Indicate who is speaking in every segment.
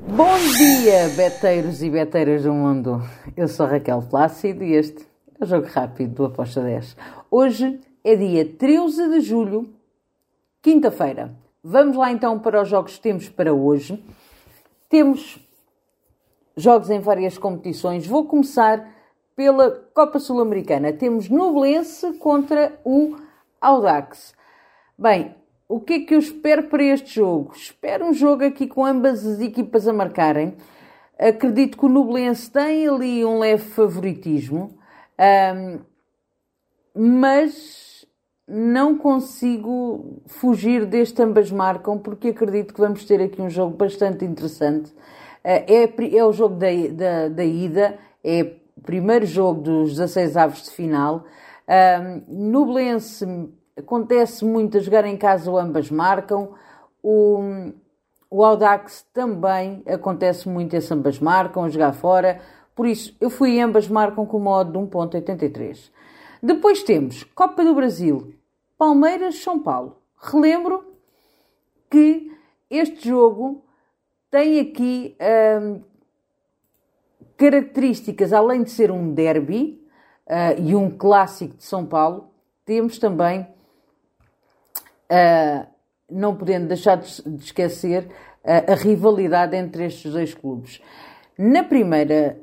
Speaker 1: Bom dia, beteiros e beteiras do mundo. Eu sou Raquel Plácido e este é o Jogo Rápido do Aposta 10. Hoje é dia 13 de julho, quinta-feira. Vamos lá então para os jogos que temos para hoje. Temos jogos em várias competições. Vou começar pela Copa Sul-Americana. Temos Nublense contra o Audax. Bem, o que é que eu espero para este jogo? Espero um jogo aqui com ambas as equipas a marcarem. Acredito que o Nublense tem ali um leve favoritismo, um, mas não consigo fugir deste ambas marcam, porque acredito que vamos ter aqui um jogo bastante interessante. Uh, é, é o jogo da, da, da ida, é o primeiro jogo dos 16 aves de final. Um, Nublense Acontece muito a jogar em casa, ambas marcam. O, o Audax também acontece muito esse ambas marcam, a jogar fora. Por isso, eu fui ambas marcam com modo de 1.83. Depois temos Copa do Brasil, Palmeiras-São Paulo. Relembro que este jogo tem aqui hum, características, além de ser um derby uh, e um clássico de São Paulo, temos também não podendo deixar de, esquecer uh, a rivalidade entre estes dois clubes. Na primeira,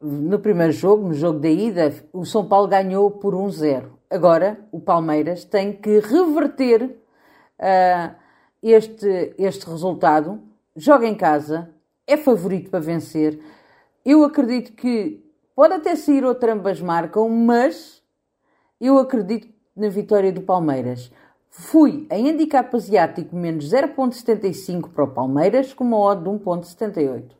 Speaker 1: no primeiro jogo, no jogo da ida, o São Paulo ganhou por 1-0. Agora, o Palmeiras tem que reverter uh, este, este resultado, joga em casa, é favorito para vencer. Eu acredito que pode até sair outra ambas marcam, mas eu acredito na vitória do Palmeiras. Fui em handicap asiático menos 0.75 para o Palmeiras com uma odd de 1.78.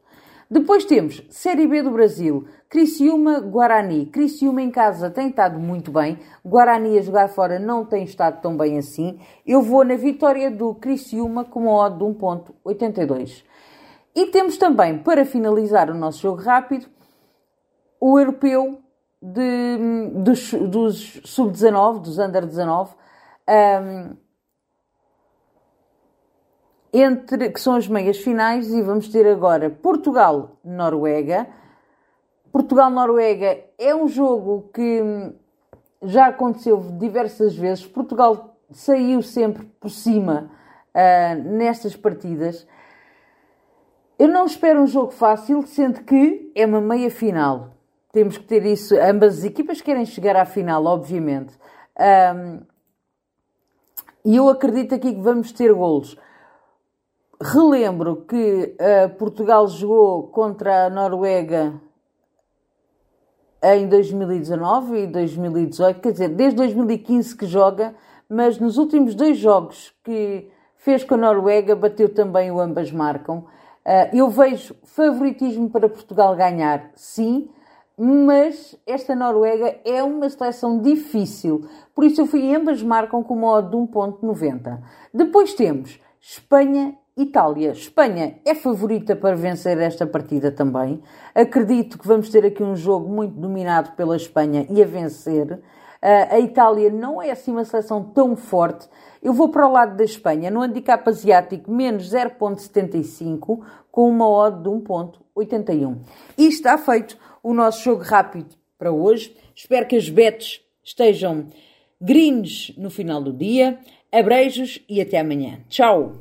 Speaker 1: Depois temos Série B do Brasil, Criciúma, Guarani. Criciúma em casa tem estado muito bem, Guarani a jogar fora não tem estado tão bem assim. Eu vou na vitória do Criciúma com uma odd de 1.82. E temos também, para finalizar o nosso jogo rápido, o europeu de, dos, dos sub-19, dos under-19, um, entre, que são as meias finais, e vamos ter agora Portugal-Noruega. Portugal-Noruega é um jogo que já aconteceu diversas vezes. Portugal saiu sempre por cima uh, nestas partidas. Eu não espero um jogo fácil, sendo que é uma meia final. Temos que ter isso. Ambas as equipas querem chegar à final, obviamente. Um, e eu acredito aqui que vamos ter golos. Relembro que uh, Portugal jogou contra a Noruega em 2019 e 2018, quer dizer, desde 2015 que joga, mas nos últimos dois jogos que fez com a Noruega bateu também o ambas marcam. Uh, eu vejo favoritismo para Portugal ganhar, sim, mas esta Noruega é uma seleção difícil, por isso eu fui ambas marcam com uma odd de 1.90. Depois temos Espanha Itália. Espanha é favorita para vencer esta partida também. Acredito que vamos ter aqui um jogo muito dominado pela Espanha e a vencer. Uh, a Itália não é assim uma seleção tão forte. Eu vou para o lado da Espanha, no handicap asiático, menos 0.75, com uma odd de 1.81. E está feito o nosso jogo rápido para hoje. Espero que as bets estejam greens no final do dia. Abreijos e até amanhã. Tchau!